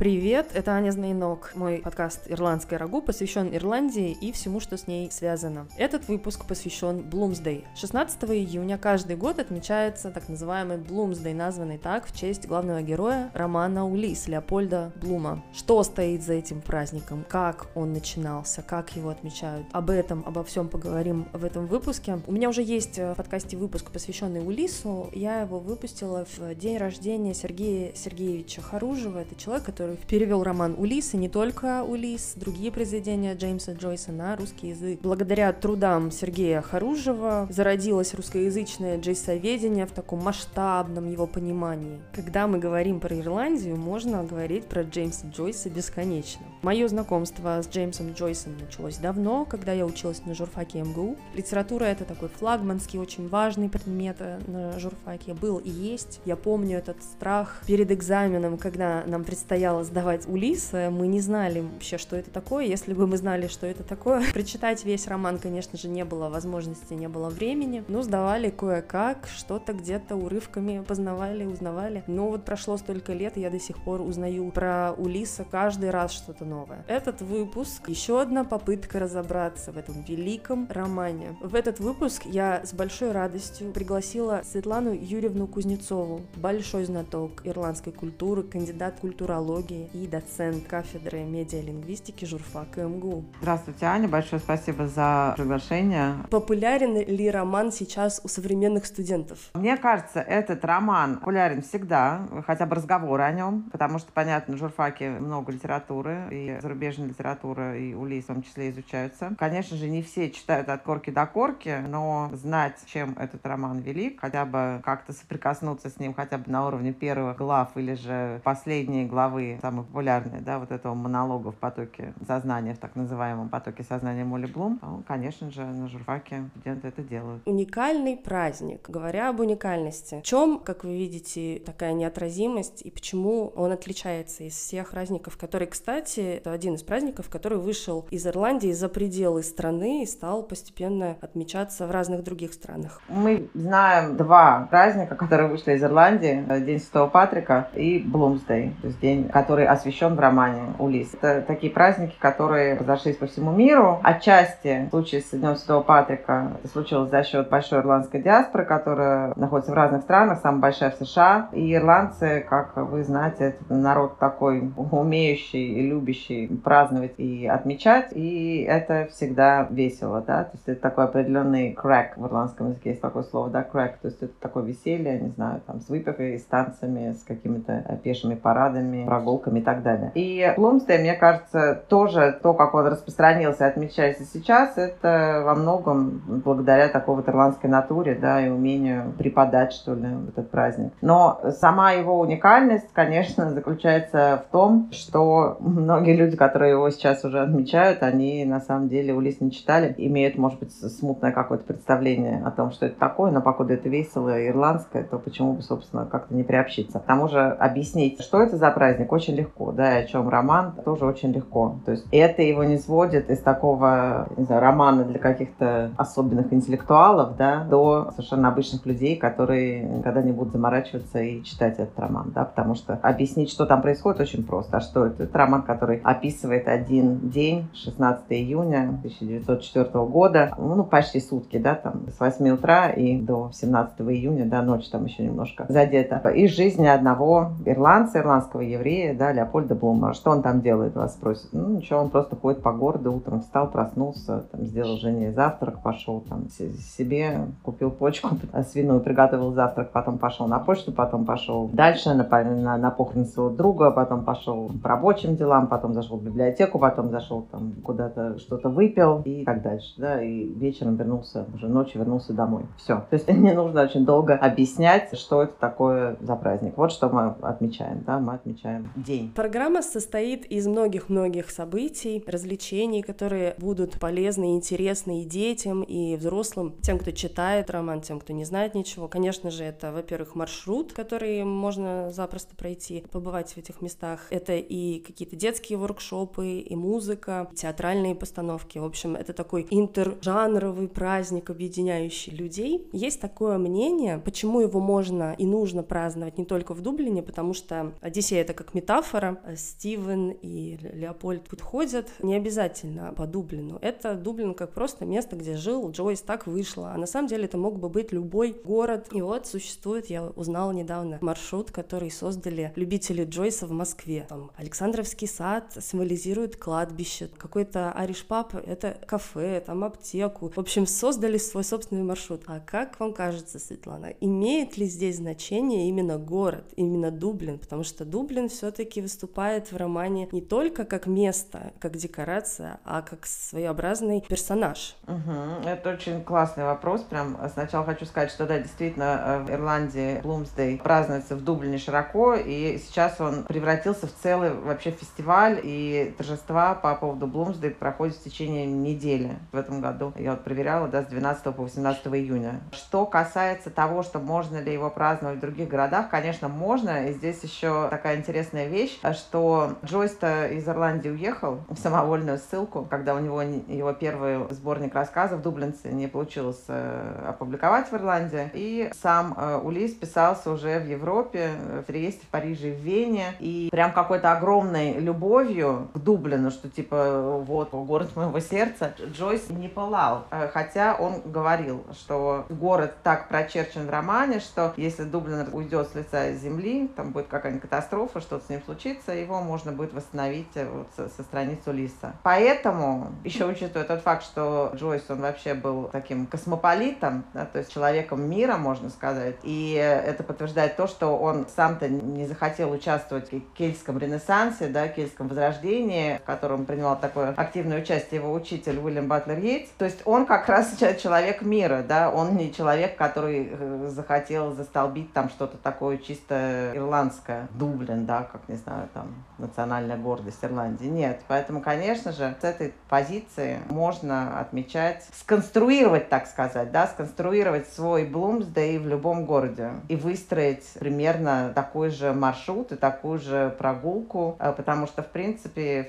Привет, это Аня Знайнок. Мой подкаст «Ирландская рагу» посвящен Ирландии и всему, что с ней связано. Этот выпуск посвящен Блумсдей. 16 июня каждый год отмечается так называемый Блумсдей, названный так в честь главного героя романа «Улис» Леопольда Блума. Что стоит за этим праздником, как он начинался, как его отмечают. Об этом, обо всем поговорим в этом выпуске. У меня уже есть в подкасте выпуск, посвященный Улису. Я его выпустила в день рождения Сергея Сергеевича Харужева. Это человек, который перевел роман «Улис», и не только «Улис», другие произведения Джеймса Джойса на русский язык. Благодаря трудам Сергея Харужева зародилось русскоязычное джейсоведение в таком масштабном его понимании. Когда мы говорим про Ирландию, можно говорить про Джеймса Джойса бесконечно. Мое знакомство с Джеймсом Джойсом началось давно, когда я училась на журфаке МГУ. Литература — это такой флагманский, очень важный предмет э, на журфаке. Был и есть. Я помню этот страх перед экзаменом, когда нам предстояло сдавать Улиса, мы не знали вообще, что это такое. Если бы мы знали, что это такое, прочитать весь роман, конечно же, не было возможности, не было времени. Но сдавали кое-как, что-то где-то урывками познавали, узнавали. Но вот прошло столько лет, и я до сих пор узнаю про Улиса каждый раз что-то новое. Этот выпуск — еще одна попытка разобраться в этом великом романе. В этот выпуск я с большой радостью пригласила Светлану Юрьевну Кузнецову, большой знаток ирландской культуры, кандидат культурологии, и доцент кафедры медиалингвистики журфак МГУ. Здравствуйте, Аня, большое спасибо за приглашение. Популярен ли роман сейчас у современных студентов? Мне кажется, этот роман популярен всегда, хотя бы разговоры о нем, потому что, понятно, в журфаке много литературы, и зарубежная литература, и УЛИ в том числе изучаются. Конечно же, не все читают от корки до корки, но знать, чем этот роман велик, хотя бы как-то соприкоснуться с ним хотя бы на уровне первых глав или же последней главы самый популярный, да, вот этого монолога в потоке сознания, в так называемом потоке сознания Молли Блум, ну, конечно же, на журфаке студенты это делают. Уникальный праздник. Говоря об уникальности, в чем, как вы видите, такая неотразимость и почему он отличается из всех праздников, которые, кстати, это один из праздников, который вышел из Ирландии за пределы страны и стал постепенно отмечаться в разных других странах? Мы знаем два праздника, которые вышли из Ирландии. День Святого Патрика и Блумсдей, то есть день который освящен в романе «Улис». Это такие праздники, которые разошлись по всему миру. Отчасти в случае с Днем Святого Патрика это случилось за счет большой ирландской диаспоры, которая находится в разных странах, самая большая в США. И ирландцы, как вы знаете, народ такой умеющий и любящий праздновать и отмечать. И это всегда весело, да. То есть это такой определенный crack в ирландском языке есть такое слово, да, crack. То есть это такое веселье, не знаю, там, с выпивкой, с танцами, с какими-то пешими парадами, прогулками и так далее. И Блумстей, мне кажется, тоже то, как он распространился и отмечается сейчас, это во многом благодаря такой вот ирландской натуре, да, и умению преподать, что ли, этот праздник. Но сама его уникальность, конечно, заключается в том, что многие люди, которые его сейчас уже отмечают, они на самом деле Улис не читали, имеют, может быть, смутное какое-то представление о том, что это такое, но покуда это весело ирландское, то почему бы, собственно, как-то не приобщиться. К тому же объяснить, что это за праздник, очень легко, да, и о чем роман, тоже очень легко. То есть это его не сводит из такого, не знаю, романа для каких-то особенных интеллектуалов, да, до совершенно обычных людей, которые никогда не будут заморачиваться и читать этот роман, да, потому что объяснить, что там происходит, очень просто. А что это? Это роман, который описывает один день, 16 июня 1904 года, ну, почти сутки, да, там, с 8 утра и до 17 июня, да, ночь там еще немножко задета, из жизни одного ирландца, ирландского еврея, да, Леопольда Блума. Что он там делает, вас спросят. Ну, ничего, он просто ходит по городу, утром встал, проснулся, там, сделал жене завтрак, пошел там себе, купил почку свиную, приготовил завтрак, потом пошел на почту, потом пошел дальше на, на, на похороны своего друга, потом пошел по рабочим делам, потом зашел в библиотеку, потом зашел там куда-то что-то выпил и так дальше, да, и вечером вернулся, уже ночью вернулся домой. Все. То есть не нужно очень долго объяснять, что это такое за праздник. Вот что мы отмечаем, да, мы отмечаем день. Программа состоит из многих-многих событий, развлечений, которые будут полезны и интересны и детям, и взрослым, тем, кто читает роман, тем, кто не знает ничего. Конечно же, это, во-первых, маршрут, который можно запросто пройти, побывать в этих местах. Это и какие-то детские воркшопы, и музыка, театральные постановки. В общем, это такой интержанровый праздник, объединяющий людей. Есть такое мнение, почему его можно и нужно праздновать не только в Дублине, потому что Одиссея — это как метафора. Стивен и Леопольд подходят не обязательно по Дублину. Это Дублин как просто место, где жил Джойс, так вышло. А на самом деле это мог бы быть любой город. И вот существует, я узнала недавно, маршрут, который создали любители Джойса в Москве. Там Александровский сад символизирует кладбище, какой-то Аришпап — это кафе, там аптеку. В общем, создали свой собственный маршрут. А как вам кажется, Светлана, имеет ли здесь значение именно город, именно Дублин? Потому что Дублин все-таки выступает в романе не только как место, как декорация, а как своеобразный персонаж. Угу. Это очень классный вопрос. Прям сначала хочу сказать, что да, действительно, э, в Ирландии Блумсдей празднуется в Дублине широко, и сейчас он превратился в целый вообще фестиваль, и торжества по поводу Блумсдей проходят в течение недели в этом году. Я вот проверяла, да, с 12 по 18 июня. Что касается того, что можно ли его праздновать в других городах, конечно, можно. И здесь еще такая интересная вещь, что Джойс-то из Ирландии уехал в самовольную ссылку, когда у него его первый сборник рассказов Дублинцы не получилось э, опубликовать в Ирландии. И сам э, Улис писался уже в Европе, в Триесте, в Париже, в Вене. И прям какой-то огромной любовью к Дублину, что типа вот город моего сердца, Джойс не пылал. Э, хотя он говорил, что город так прочерчен в романе, что если Дублин уйдет с лица земли, там будет какая-нибудь катастрофа, что-то с ним случится, его можно будет восстановить э, вот со, со страниц Улиса. Поэтому, еще учитывая тот факт, что Джойс, он вообще был таким космополитом, да, то есть человеком мира, можно сказать, и это подтверждает то, что он сам-то не захотел участвовать в кельтском ренессансе, да, кельтском возрождении, в котором принимал такое активное участие его учитель Уильям Батлер Йейтс. То есть он как раз человек мира, да, он не человек, который э, захотел застолбить там что-то такое чисто ирландское. Дублин, да, как, не знаю, там, национальная гордость Ирландии. Нет. Поэтому, конечно же, с этой позиции можно отмечать, сконструировать, так сказать, да, сконструировать свой Блумсдей в любом городе и выстроить примерно такой же маршрут и такую же прогулку, э, потому что, в принципе,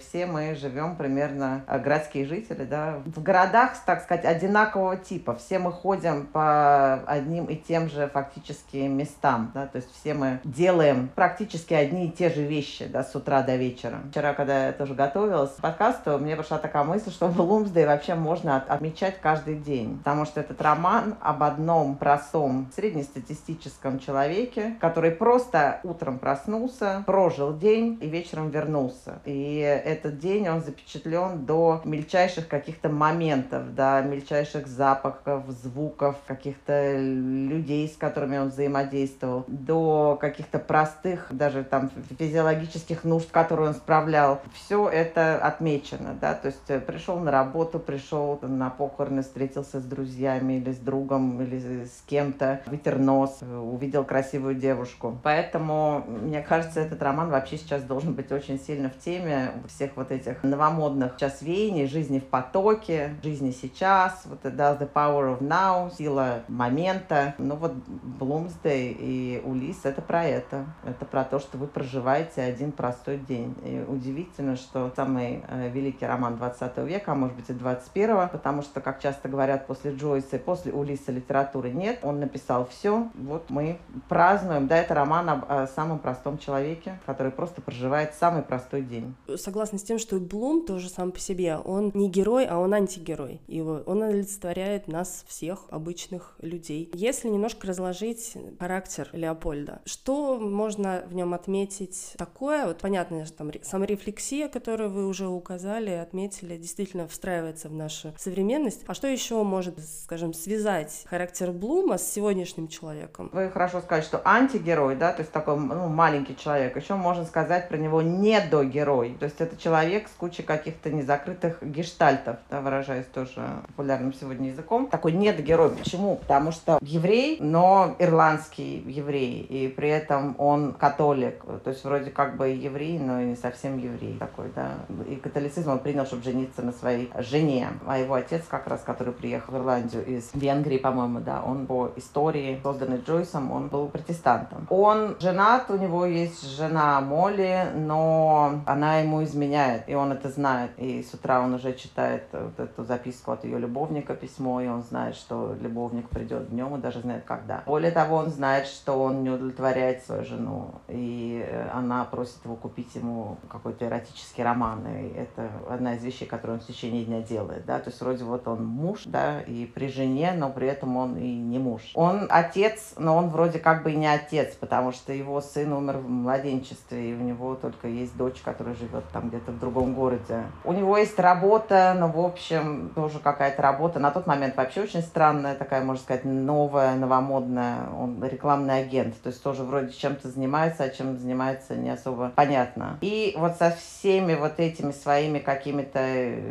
все мы живем примерно, э, городские жители, да, в городах, так сказать, одинакового типа. Все мы ходим по одним и тем же фактически местам, да, то есть все мы делаем практически одни и те же вещи, да, с утра до вечера. Вчера, когда я тоже готовилась к подкасту, мне пришла такая мысль, что в Лумсдей вообще можно от отмечать каждый день, потому что этот роман об одном простом среднестатистическом человеке, который просто утром проснулся, прожил день и вечером вернулся. И этот день, он запечатлен до мельчайших каких-то моментов, до мельчайших запахов, звуков, каких-то людей, с которыми он взаимодействовал, до каких-то простых, даже там физиологических нужд, которые он справлял. Все это отмечено, да, то есть э, пришел на работу, пришел на похороны, встретился с друзьями или с другом, или с кем-то, вытер нос, увидел красивую девушку. Поэтому, мне кажется, этот роман вообще сейчас должен быть очень сильно в теме всех вот этих новомодных сейчас веяний, жизни в потоке, жизни сейчас, вот да, The Power of Now, сила момента. Ну вот Блумсдей и Улис — это про это. Это про то, что вы проживаете один простой день. И удивительно, что самый э, великий роман 20 века, а может быть и 21 потому что, как часто говорят, после Джойса и после Улиса литературы нет. Он написал все. Вот мы празднуем. Да, это роман об о самом простом человеке, который просто проживает самый простой день. Согласна с тем, что Блум тоже сам по себе. Он не герой, а он антигерой. И он олицетворяет нас всех, обычных людей. Если немножко разложить характер Леопольда, что можно в нем отметить такое? Вот понятно, что там саморефлексия, которую вы уже указали, отметили, действительно встраивается в нашу современность. А что еще может, скажем, связать характер Блума с сегодняшним человеком? Вы хорошо сказали, что антигерой, да, то есть такой ну, маленький человек. Еще можно сказать про него недогерой. То есть это человек с кучей каких-то незакрытых гештальтов, да, выражаясь тоже популярным сегодня языком. Такой недогерой. Почему? Потому что еврей, но ирландский еврей, и при этом он католик. То есть вроде как бы еврей, но и не совсем еврей такой, да. И католицизм он принял, чтобы жениться на своей жене. А его отец как раз, который приехал в Ирландию из Венгрии, по-моему, да, он по истории, созданной Джойсом, он был протестантом. Он женат, у него есть жена Молли, но она ему изменяет, и он это знает. И с утра он уже читает вот эту записку от ее любовника, письмо, и он знает, что любовник придет днем, и даже знает, когда. Более того, он знает, что он не удовлетворяет свою жену, и она она просит его купить ему какой-то эротический роман. И это одна из вещей, которую он в течение дня делает. Да? То есть вроде вот он муж, да, и при жене, но при этом он и не муж. Он отец, но он вроде как бы и не отец, потому что его сын умер в младенчестве, и у него только есть дочь, которая живет там где-то в другом городе. У него есть работа, но, в общем, тоже какая-то работа. На тот момент вообще очень странная, такая, можно сказать, новая, новомодная. Он рекламный агент, то есть тоже вроде чем-то занимается, а чем занимается не особо понятно. И вот со всеми вот этими своими какими-то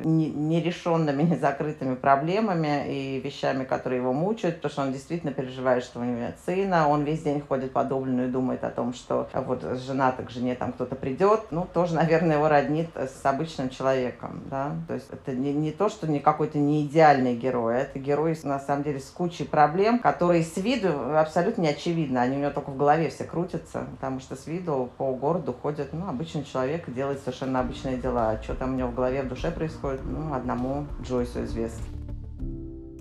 нерешенными, незакрытыми проблемами и вещами, которые его мучают, потому что он действительно переживает, что у него нет сына, он весь день ходит подобленную и думает о том, что вот жена к жене там кто-то придет, ну, тоже, наверное, его роднит с обычным человеком, да, то есть это не, не то, что не какой-то не идеальный герой, а это герой, на самом деле, с кучей проблем, которые с виду абсолютно не очевидны, они у него только в голове все крутятся, потому что с виду по городу ходит, ну, обычный человек делает совершенно обычные дела, а что там у него в голове, в душе происходит, ну, одному Джойсу известно.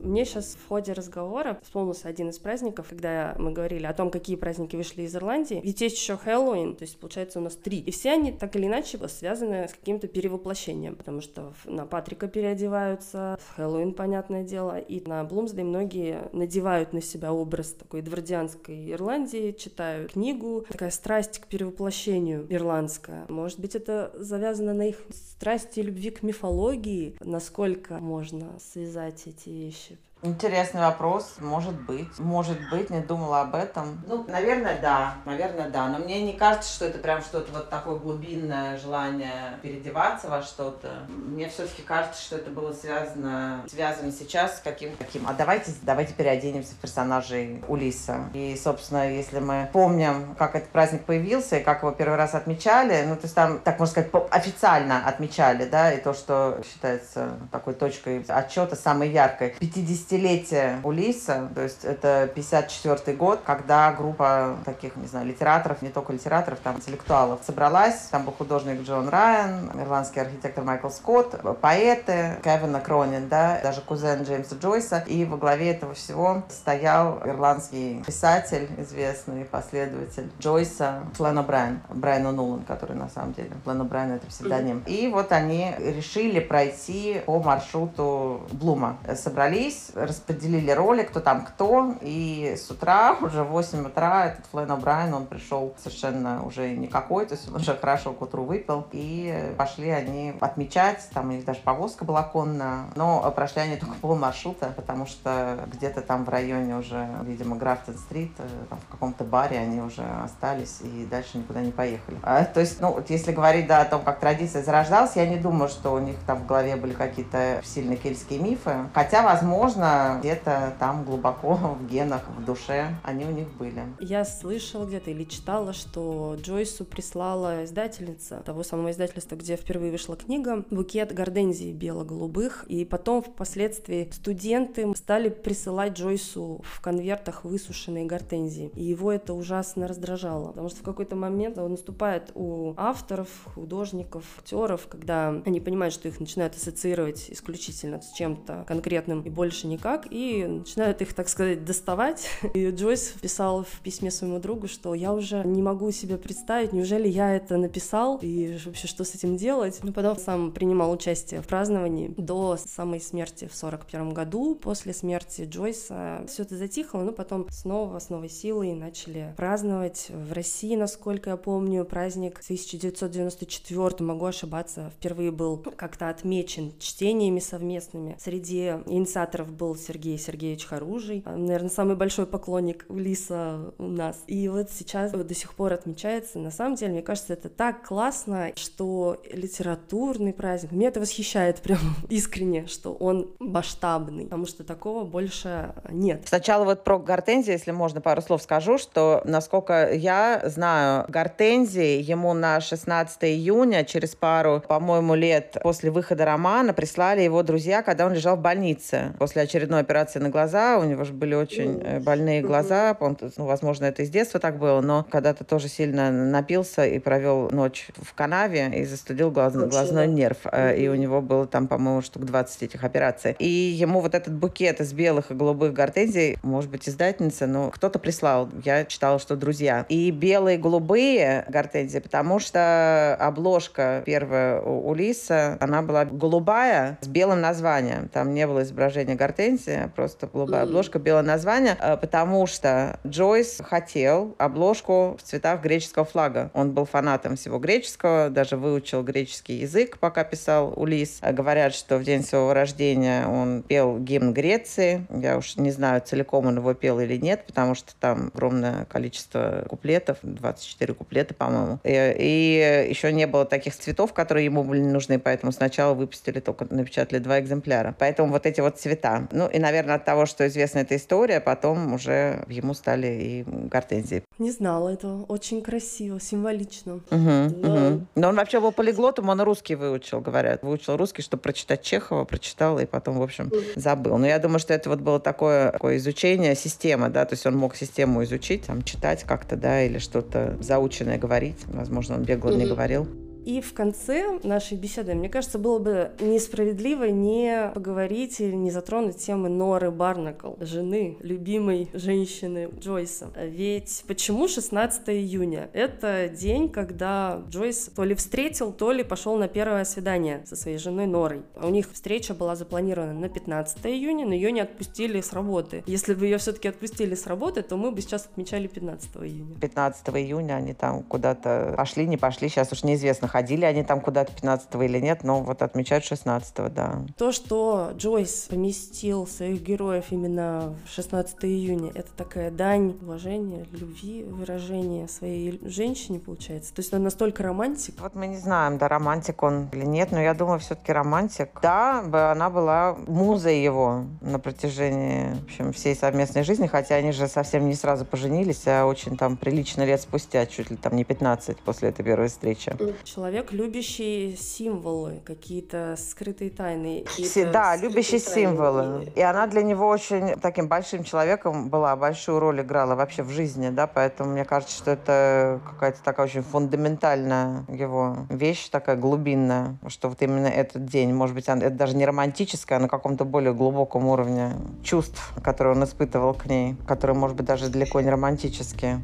Мне сейчас в ходе разговора вспомнился один из праздников, когда мы говорили о том, какие праздники вышли из Ирландии. Ведь есть еще Хэллоуин, то есть получается у нас три. И все они так или иначе связаны с каким-то перевоплощением, потому что на Патрика переодеваются, в Хэллоуин, понятное дело, и на Блумсдей многие надевают на себя образ такой эдвардианской Ирландии, читают книгу, такая страсть к перевоплощению ирландская. Может быть, это завязано на их страсти и любви к мифологии, насколько можно связать эти вещи with Интересный вопрос, может быть. Может быть, не думала об этом. Ну, наверное, да. Наверное, да. Но мне не кажется, что это прям что-то вот такое глубинное желание переодеваться во что-то. Мне все-таки кажется, что это было связано, связано сейчас с каким каким. А давайте, давайте переоденемся в персонажей Улиса. И, собственно, если мы помним, как этот праздник появился и как его первый раз отмечали, ну, то есть там, так можно сказать, официально отмечали, да, и то, что считается такой точкой отчета самой яркой. 50 50-летие Улиса, то есть это 54 год, когда группа таких, не знаю, литераторов, не только литераторов, там, интеллектуалов собралась. Там был художник Джон Райан, ирландский архитектор Майкл Скотт, поэты, Кевин Кронин, да, даже кузен Джеймса Джойса. И во главе этого всего стоял ирландский писатель, известный последователь Джойса, Флэн О'Брайен, Брайан О'Нулан, который на самом деле, Флэн О'Брайен это псевдоним. И вот они решили пройти по маршруту Блума. Собрались, распределили роли, кто там кто, и с утра, уже в 8 утра, этот Флэн О'Брайен, он пришел совершенно уже никакой, то есть он уже хорошо к утру выпил, и пошли они отмечать, там у них даже повозка была конная, но прошли они только пол маршрута, потому что где-то там в районе уже, видимо, Графтон-стрит, э, в каком-то баре они уже остались и дальше никуда не поехали. А, то есть, ну, вот если говорить, да, о том, как традиция зарождалась, я не думаю, что у них там в голове были какие-то сильные кельтские мифы, хотя, возможно, где-то там глубоко в генах, в душе они у них были. Я слышала где-то или читала, что Джойсу прислала издательница того самого издательства, где впервые вышла книга, букет гортензий бело-голубых, и потом впоследствии студенты стали присылать Джойсу в конвертах высушенные гортензии. И его это ужасно раздражало, потому что в какой-то момент наступает у авторов, художников, актеров, когда они понимают, что их начинают ассоциировать исключительно с чем-то конкретным и больше не никак, и начинают их, так сказать, доставать. И Джойс писал в письме своему другу, что я уже не могу себе представить, неужели я это написал, и вообще что с этим делать. Но потом сам принимал участие в праздновании до самой смерти в 41 году. После смерти Джойса все это затихло, но потом снова с новой силой начали праздновать. В России, насколько я помню, праздник 1994, могу ошибаться, впервые был как-то отмечен чтениями совместными. Среди инициаторов был был Сергей Сергеевич Харужий, а, наверное, самый большой поклонник Лиса у нас. И вот сейчас до сих пор отмечается. На самом деле, мне кажется, это так классно, что литературный праздник, меня это восхищает прям искренне, что он масштабный, потому что такого больше нет. Сначала вот про гортензии, если можно пару слов скажу, что, насколько я знаю, гортензии ему на 16 июня, через пару, по-моему, лет после выхода романа, прислали его друзья, когда он лежал в больнице после очередного очередной операции на глаза. У него же были очень э, больные глаза. Он, ну, возможно, это из детства так было, но когда-то тоже сильно напился и провел ночь в канаве и застудил глаз, глазной нерв. Э, и у него было там, по-моему, штук 20 этих операций. И ему вот этот букет из белых и голубых гортензий, может быть, издательница, но кто-то прислал. Я читала, что друзья. И белые и голубые гортензии, потому что обложка первая у Лиса, она была голубая с белым названием. Там не было изображения гортензии, а просто голубая обложка, белое название, э, потому что Джойс хотел обложку в цветах греческого флага. Он был фанатом всего греческого, даже выучил греческий язык, пока писал Улис. Говорят, что в день своего рождения он пел гимн Греции. Я уж не знаю, целиком он его пел или нет, потому что там огромное количество куплетов, 24 куплета, по-моему. И, и еще не было таких цветов, которые ему были нужны, поэтому сначала выпустили только, напечатали два экземпляра. Поэтому вот эти вот цвета. Ну и, наверное, от того, что известна эта история, потом уже ему стали и гортензии. Не знала этого. Очень красиво, символично. Угу, да. угу. Но он вообще был полиглотом, он русский выучил, говорят. Выучил русский, чтобы прочитать Чехова, прочитал и потом, в общем, забыл. Но я думаю, что это вот было такое, такое изучение системы, да, то есть он мог систему изучить, там, читать как-то, да, или что-то заученное говорить. Возможно, он бегло угу. не говорил. И в конце нашей беседы, мне кажется, было бы несправедливо не поговорить или не затронуть темы Норы Барнакл, жены любимой женщины Джойса. Ведь почему 16 июня? Это день, когда Джойс то ли встретил, то ли пошел на первое свидание со своей женой Норой. У них встреча была запланирована на 15 июня, но ее не отпустили с работы. Если бы ее все-таки отпустили с работы, то мы бы сейчас отмечали 15 июня. 15 июня они там куда-то пошли, не пошли, сейчас уж неизвестно, ходили они там куда-то 15 или нет, но вот отмечают 16 да. То, что Джойс поместил своих героев именно в 16 июня, это такая дань уважения, любви, выражения своей женщине, получается. То есть он настолько романтик. Вот мы не знаем, да, романтик он или нет, но я думаю, все-таки романтик. Да, она была музой его на протяжении, в общем, всей совместной жизни, хотя они же совсем не сразу поженились, а очень там прилично лет спустя, чуть ли там не 15 после этой первой встречи. Человек любящий символы, какие-то скрытые тайны. Да, любящий символы. И она для него очень таким большим человеком была, большую роль играла вообще в жизни, да, поэтому мне кажется, что это какая-то такая очень фундаментальная его вещь, такая глубинная, что вот именно этот день, может быть, это даже не романтическое, а на каком-то более глубоком уровне чувств, которые он испытывал к ней, которые, может быть, даже далеко не романтические.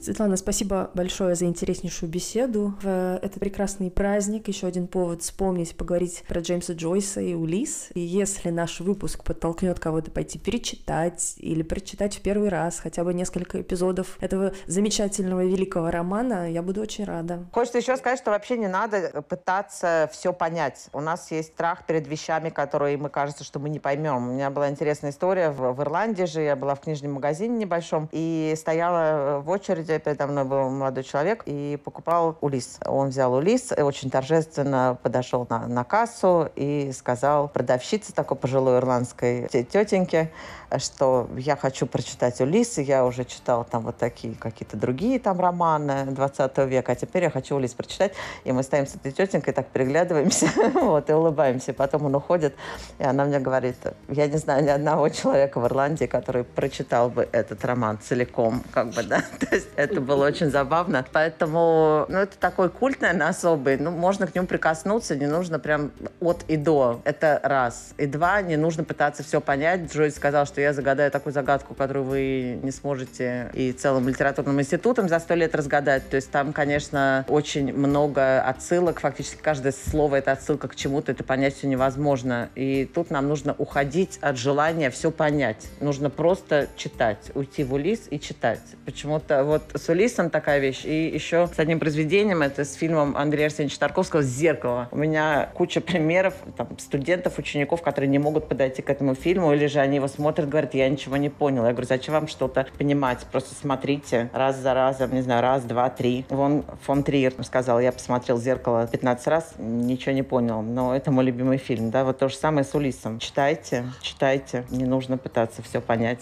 Светлана, спасибо большое за интереснейшую беседу. В этот прекрасный праздник еще один повод вспомнить, поговорить про Джеймса Джойса и Улис. И если наш выпуск подтолкнет кого-то пойти перечитать или прочитать в первый раз хотя бы несколько эпизодов этого замечательного великого романа, я буду очень рада. Хочется еще сказать, что вообще не надо пытаться все понять. У нас есть страх перед вещами, которые мы кажется, что мы не поймем. У меня была интересная история в, в Ирландии же. Я была в книжном магазине небольшом и стояла в очереди передо мной был молодой человек и покупал улис. Он взял улис очень торжественно подошел на, на кассу и сказал продавщице такой пожилой ирландской тетеньке, что я хочу прочитать Улис, я уже читал там вот такие какие-то другие там романы 20 века, а теперь я хочу Улис прочитать. И мы стоим с этой тетенькой, так переглядываемся, вот, и улыбаемся. Потом он уходит, и она мне говорит, я не знаю ни одного человека в Ирландии, который прочитал бы этот роман целиком, как бы, да. То есть это было очень забавно. Поэтому, ну, это такой культ, наверное, особый. Ну, можно к нему прикоснуться, не нужно прям от и до. Это раз. И два, не нужно пытаться все понять. Джой сказал, что я загадаю такую загадку, которую вы не сможете и целым литературным институтом за сто лет разгадать. То есть там, конечно, очень много отсылок. Фактически каждое слово — это отсылка к чему-то. Это понять все невозможно. И тут нам нужно уходить от желания все понять. Нужно просто читать. Уйти в Улис и читать. Почему-то вот с Улисом такая вещь. И еще с одним произведением, это с фильмом Андрея Арсеньевича Тарковского «Зеркало». У меня куча примеров там, студентов, учеников, которые не могут подойти к этому фильму, или же они его смотрят, говорят, я ничего не понял. Я говорю, зачем вам что-то понимать? Просто смотрите раз за разом, не знаю, раз, два, три. Вон фон Триер сказал, я посмотрел «Зеркало» 15 раз, ничего не понял. Но это мой любимый фильм, да, вот то же самое с Улисом. Читайте, читайте, не нужно пытаться все понять.